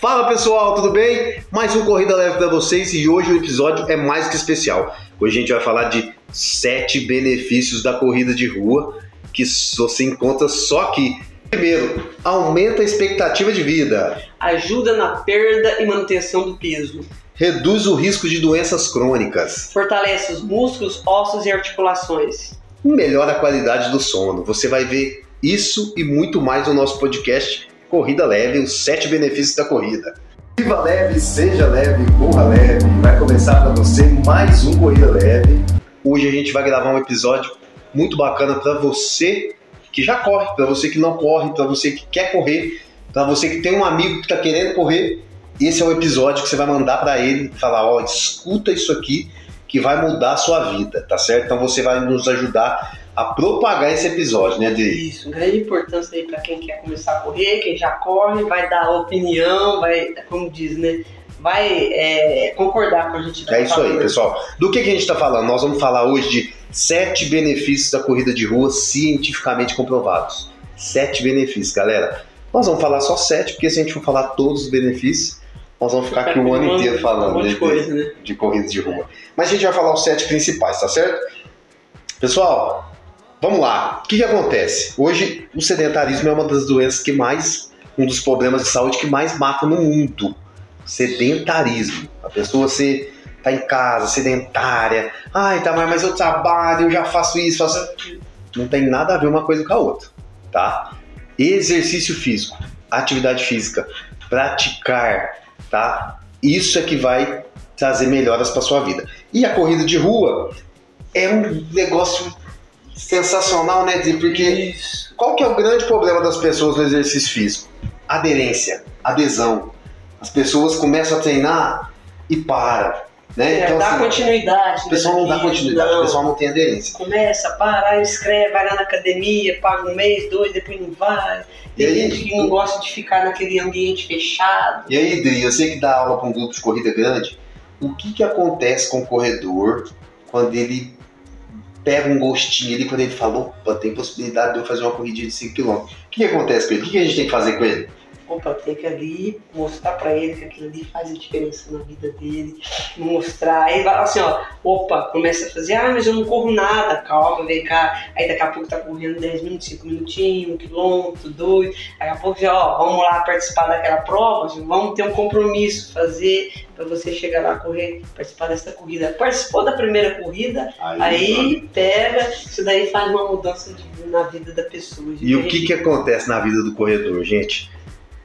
Fala pessoal, tudo bem? Mais um Corrida Leve para vocês e hoje o episódio é mais que especial. Hoje a gente vai falar de sete benefícios da corrida de rua que você encontra só aqui. Primeiro, aumenta a expectativa de vida. Ajuda na perda e manutenção do peso. Reduz o risco de doenças crônicas. Fortalece os músculos, ossos e articulações. Melhora a qualidade do sono. Você vai ver isso e muito mais no nosso podcast Corrida Leve, os sete benefícios da corrida. Viva leve, seja leve, corra leve. Vai começar para você mais um Corrida Leve. Hoje a gente vai gravar um episódio muito bacana para você que já corre, para você que não corre, para você que quer correr, para você que tem um amigo que está querendo correr. Esse é o episódio que você vai mandar para ele, falar, ó, escuta isso aqui que vai mudar a sua vida, tá certo? Então você vai nos ajudar a propagar esse episódio, né, de Isso, grande importância aí para quem quer começar a correr, quem já corre, vai dar opinião, vai, como diz, né, vai é, concordar com a gente. É isso aí, pessoal. Do que, que a gente está falando? Nós vamos falar hoje de sete benefícios da corrida de rua cientificamente comprovados. Sete benefícios, galera. Nós vamos falar só sete, porque se a gente for falar todos os benefícios, nós vamos ficar aqui o ano inteiro falando um de, coisa, de, né? de corrida de rua. Mas a gente vai falar os sete principais, tá certo? Pessoal, Vamos lá, o que, que acontece? Hoje o sedentarismo é uma das doenças que mais, um dos problemas de saúde que mais mata no mundo. Sedentarismo. A pessoa se tá em casa, sedentária. Ai, tá, mas eu trabalho, eu já faço isso, faço. Não tem nada a ver uma coisa com a outra, tá? Exercício físico, atividade física, praticar, tá? Isso é que vai trazer melhoras para sua vida. E a corrida de rua é um negócio sensacional, né, Di? Porque Isso. qual que é o grande problema das pessoas no exercício físico? Aderência, adesão. As pessoas começam a treinar e param. Né? É, então, dá assim, continuidade. O pessoal não dá continuidade, não. o pessoal não tem aderência. Começa, para, escreve, vai lá na academia, paga um mês, dois, depois não vai. Tem aí, gente que não gosta de ficar naquele ambiente fechado. E aí, Dri, eu sei que dá aula para um grupo de corrida grande. O que, que acontece com o corredor quando ele pega um gostinho ali quando ele falou, opa, tem possibilidade de eu fazer uma corridinha de 5 km. O que, que acontece com ele? O que, que a gente tem que fazer com ele? Opa, tem que ali mostrar para ele que aquilo ali faz a diferença na vida dele, mostrar, aí vai assim, ó, opa, começa a fazer, ah, mas eu não corro nada, calma, vem cá, aí daqui a pouco tá correndo 10 minutos, 5 minutinhos, um quilômetro, dois, daqui a pouco já, ó, vamos lá participar daquela prova, vamos ter um compromisso, fazer para você chegar lá correr, participar dessa corrida. Participou da primeira corrida, aí, aí pega, isso daí faz uma mudança de, na vida da pessoa. E o que que acontece na vida do corredor, gente?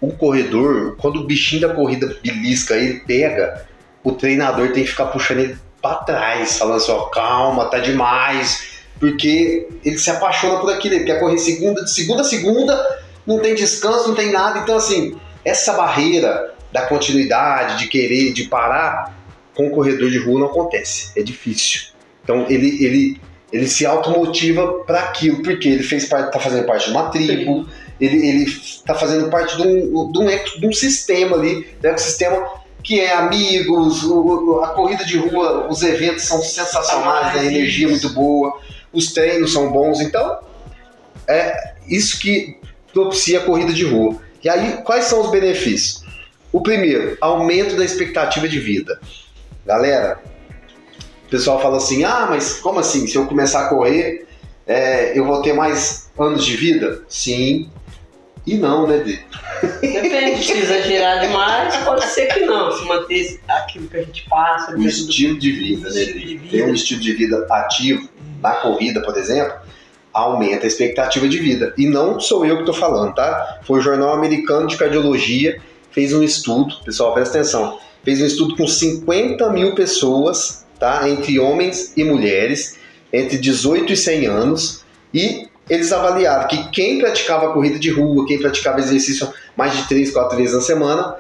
O corredor, quando o bichinho da corrida belisca, ele pega, o treinador tem que ficar puxando ele para trás, falando assim, ó, calma, tá demais, porque ele se apaixona por aquilo, ele quer correr segunda, de segunda a segunda, não tem descanso, não tem nada, então assim, essa barreira da continuidade, de querer, de parar, com o corredor de rua não acontece, é difícil. Então ele, ele, ele se automotiva para aquilo, porque ele fez parte, tá fazendo parte de uma tribo, ele está fazendo parte de um, de, um, de um sistema ali, de um ecossistema que é amigos, o, a corrida de rua, os eventos são sensacionais, a energia é muito boa, os treinos são bons, então é isso que propicia a corrida de rua. E aí, quais são os benefícios? O primeiro, aumento da expectativa de vida. Galera, pessoal fala assim: ah, mas como assim? Se eu começar a correr, é, eu vou ter mais anos de vida? Sim, e não, né, Dê? Depende, se exagerar demais, pode ser que não. Se manter aquilo que a gente passa. O estilo de vida, né? Estilo de vida. Tem um estilo de vida ativo, na corrida, por exemplo, aumenta a expectativa de vida. E não sou eu que estou falando, tá? Foi o Jornal Americano de Cardiologia, fez um estudo, pessoal, presta atenção, fez um estudo com 50 mil pessoas, tá? Entre homens e mulheres, entre 18 e 100 anos, e eles avaliaram que quem praticava corrida de rua, quem praticava exercício mais de 3, 4 vezes na semana,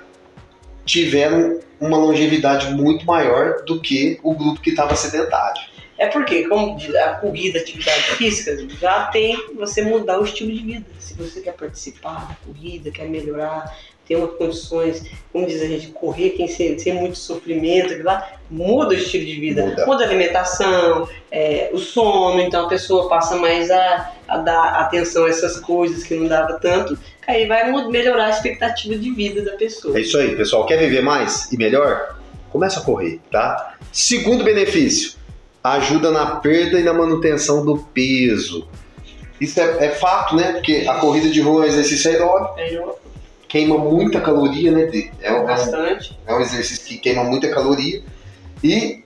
tiveram uma longevidade muito maior do que o grupo que estava sedentário. É porque, como a corrida, a atividade física, já tem você mudar o estilo de vida. Se você quer participar da corrida, quer melhorar, ter uma condições, como diz a gente, correr sem, sem, sem muito sofrimento, lá, muda o estilo de vida, Muda. muda, a alimentação, é, o sono, então a pessoa passa mais a, a dar atenção a essas coisas que não dava tanto, aí vai melhorar a expectativa de vida da pessoa. É isso aí, pessoal. Quer viver mais e melhor? Começa a correr, tá? Segundo benefício, ajuda na perda e na manutenção do peso. Isso é, é fato, né? Porque a corrida de rua é um exercício aeróbico, Melhor queima muita caloria, né? Dê? É, um- é bastante. é um exercício que queima muita caloria e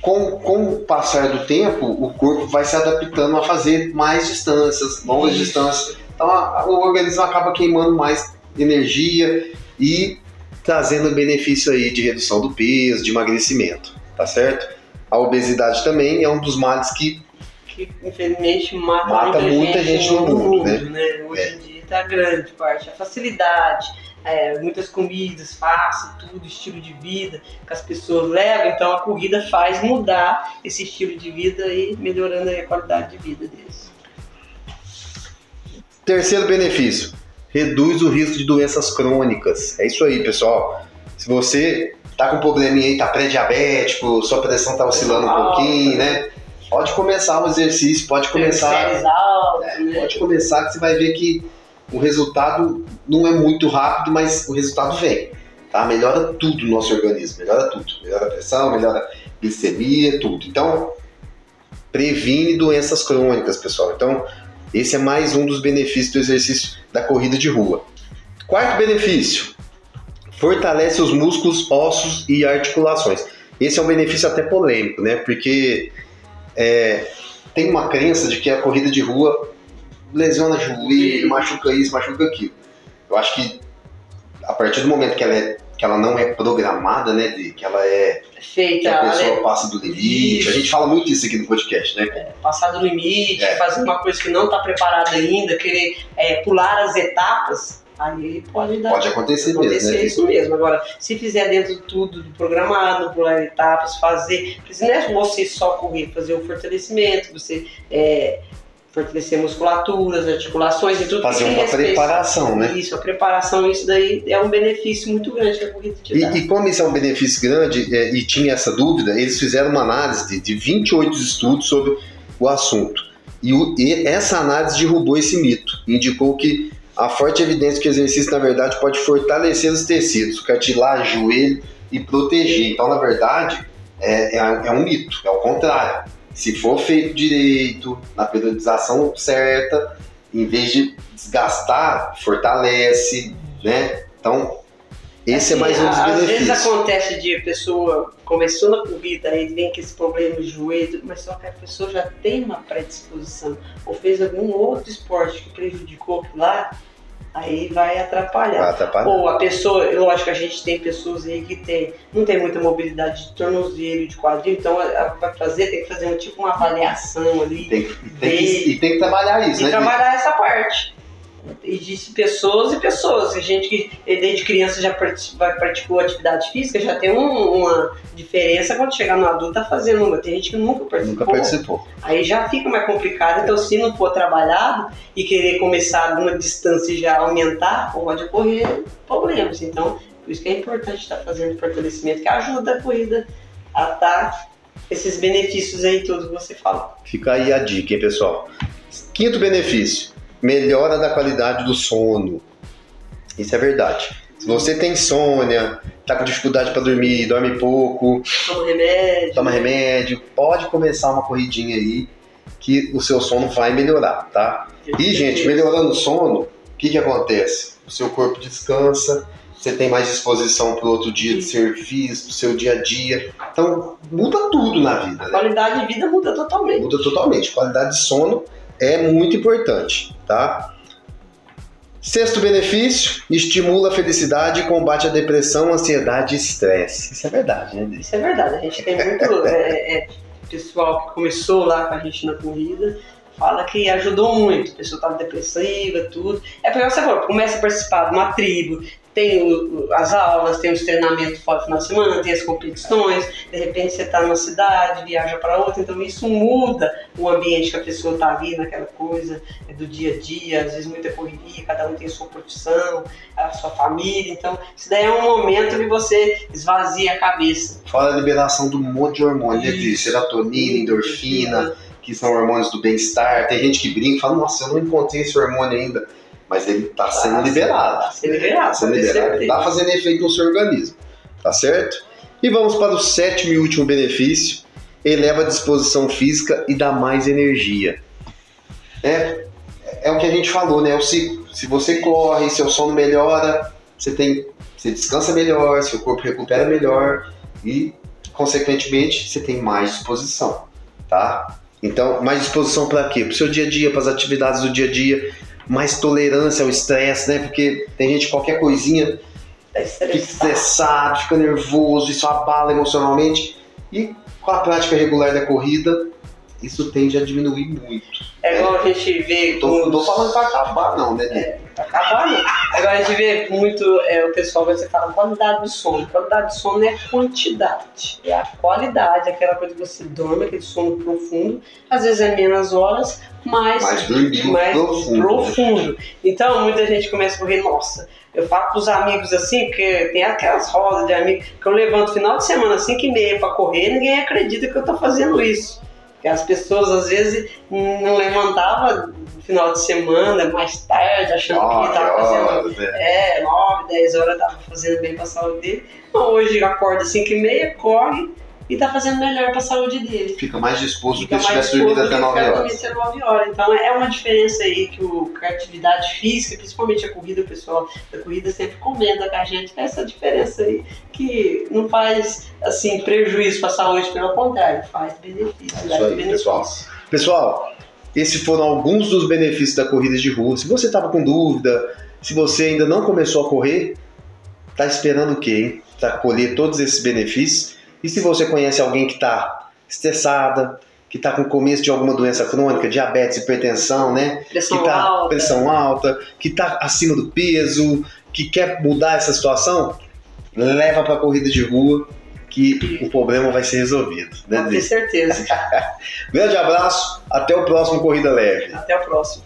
com, com o passar do tempo, o corpo vai se adaptando a fazer mais distâncias, longas Isso. distâncias. Então a- o organismo acaba queimando mais energia e trazendo benefício aí de redução do peso, de emagrecimento, tá certo? A obesidade também é um dos males que que infelizmente mata, Mata muita gente no mundo, né? né? Hoje em dia tá grande parte. A facilidade, é, muitas comidas fáceis, tudo, estilo de vida que as pessoas levam, então a corrida faz mudar esse estilo de vida e melhorando a qualidade de vida deles. Terceiro benefício, reduz o risco de doenças crônicas. É isso aí, pessoal. Se você tá com probleminha aí, tá pré-diabético, sua pressão tá oscilando um pouquinho, né? Pode começar o exercício, pode começar, altas, né? pode começar que você vai ver que o resultado não é muito rápido, mas o resultado vem, tá? Melhora tudo no nosso organismo, melhora tudo. Melhora a pressão, melhora a glicemia, tudo. Então, previne doenças crônicas, pessoal. Então, esse é mais um dos benefícios do exercício da corrida de rua. Quarto benefício: fortalece os músculos, ossos e articulações. Esse é um benefício até polêmico, né? Porque é, tem uma crença de que a corrida de rua lesiona joelho, machuca isso, machuca aquilo. Eu acho que a partir do momento que ela, é, que ela não é programada, né? De, que ela é. que Feita, a pessoa né? passa do limite. A gente fala muito isso aqui no podcast, né? passar do limite, É. fazer uma coisa que não está preparada ainda, querer é, pular as etapas, aí pode dar Pode acontecer, acontecer mesmo, né? isso mesmo. Agora, se fizer dentro de tudo do programado, pular etapas, fazer. Porque não é você só correr, fazer o fortalecimento, você é, fortalecer musculaturas, articulações e tudo. Fazer uma respeito. preparação, né? Isso, a preparação, isso daí é um benefício muito grande que a corrida te dá. E, e como isso é um benefício grande é, e tinha essa dúvida, eles fizeram uma análise de, de 28 estudos sobre o assunto. E, o- e essa análise derrubou esse mito. Indicou que há forte evidência que o exercício, na verdade, pode fortalecer os tecidos, cartilagem, joelho e proteger. Então, na verdade, é, é, é um mito, é o contrário. Se for feito direito, na periodização certa, em vez de desgastar, fortalece, né? Então, esse é mais um dos Assim, Às benefícios. vezes acontece de pessoa começou na corrida, aí vem com esse problema de joelho, mas só que a pessoa já tem uma predisposição, ou fez algum outro esporte que prejudicou aquilo lá, aí vai atrapalhar. Vai atrapalhar. Ou a pessoa, lógico que a gente tem pessoas aí que tem, não tem muita mobilidade de tornozelo, de quadril, então para fazer tem que fazer um, tipo uma avaliação ali Tem, tem que, e tem que trabalhar isso, e né? trabalhar essa parte. E disse pessoas e pessoas. A gente que desde criança já praticou atividade física já tem um- uma diferença quando chegar no adulto tá fazendo uma. Tem gente que nunca participou. Nunca participou. Aí já fica mais complicado. Então, se não for trabalhado e querer começar alguma distância e já aumentar, pode ocorrer problemas. Então, por isso que é importante estar fazendo fortalecimento que ajuda a corrida a dar esses benefícios aí todos que você falou. Fica aí a dica, hein, pessoal? Quinto benefício: melhora da qualidade do sono. Isso é verdade. Se você tem insônia, tá com dificuldade para dormir, dorme pouco, Toma remédio. toma remédio, pode começar uma corridinha aí que o seu sono vai melhorar, tá? E, gente, melhorando o sono, o que, que acontece? O seu corpo descansa, você tem mais disposição para o outro dia de serviço, pro seu dia a dia. Então, muda tudo na vida, A né? qualidade de vida muda totalmente. Muda totalmente. Qualidade de sono é muito importante, tá? Sexto benefício, estimula a felicidade e combate a depressão, ansiedade e estresse. Isso é verdade, né? Isso é verdade. A gente tem muito é, é, pessoal que começou lá com a gente na corrida, fala que ajudou muito. A pessoa estava depressiva, tudo. É porque você falou, começa a participar de uma tribo, tem as aulas, tem os treinamentos fora de semana, tem as competições, de repente você está numa cidade, viaja para outra, então isso muda o ambiente que a pessoa está ali, naquela coisa é, do dia a dia, às vezes muita correria, cada um tem a sua profissão, a sua família, então isso daí é um momento que você esvazia a cabeça. Fora a liberação do monte de hormônio, né? De serotonina, endorfina, que são hormônios do bem-estar. Tem gente que brinca e fala, nossa, eu não encontrei esse hormônio ainda. Mas ele está sendo Tá liberado. Tá sendo liberado, Tá sendo pode ter liberado. Está fazendo efeito no seu organismo. Tá certo? E vamos para o sétimo e último benefício. Eleva a disposição física e dá mais energia. É, é o que a gente falou, né? O ciclo. Se você corre, seu sono melhora, você tem, você descansa melhor, seu corpo recupera melhor e, consequentemente, você tem mais disposição, tá? Então, mais disposição para quê? Para o seu dia a dia, para as atividades do dia a dia, mais tolerância ao estresse, né? Porque tem gente qualquer coisinha Tá fica estressado, fica nervoso, isso abala emocionalmente. E com a prática regular da corrida, isso tende a diminuir muito. É igual a gente vê. Tô, não tô falando pra acabar, não, né? Dê? acabar não. Agora a gente vê muito é, o pessoal vai falar qualidade do sono. Qualidade do sono é a quantidade, é a qualidade, aquela coisa que você dorme, aquele sono profundo. Às vezes é menos horas, mas Mas dormindo mais profundo. profundo. Então muita gente começa a correr, nossa. Eu falo pros amigos assim, porque tem aquelas rodas de amigos que eu levanto final de semana 5 e meia pra correr, ninguém acredita que eu tô fazendo isso. Porque as pessoas às vezes não levantavam no final de semana, mais tarde, achando que Nove tava fazendo horas, né? é, 9, 10 horas tava fazendo bem pra saúde dele. Hoje acorda 5 e meia, corre e tá fazendo melhor pra saúde dele. Fica mais disposto do que Fica se tivesse dormido até do que 9 ficar horas. até 9 horas. Então é uma diferença aí que, o, que a atividade física, principalmente a corrida, o pessoal da corrida sempre comenta com a gente essa diferença aí que não faz assim prejuízo pra saúde, pelo contrário, faz benefício. É isso aí, benefício. pessoal. Pessoal, esses foram alguns dos benefícios da corrida de rua. Se você estava com dúvida, se você ainda não começou a correr, tá esperando o quê, hein? Para colher todos esses benefícios. E se você conhece alguém que está estressada, que está com começo de alguma doença crônica, diabetes, hipertensão, né? Pressão que tá alta. pressão alta, que está acima do peso, que quer mudar essa situação, leva para a corrida de rua que o problema vai ser resolvido, né, Pode ter certeza. Grande abraço, até o próximo Corrida Leve. Até o próximo.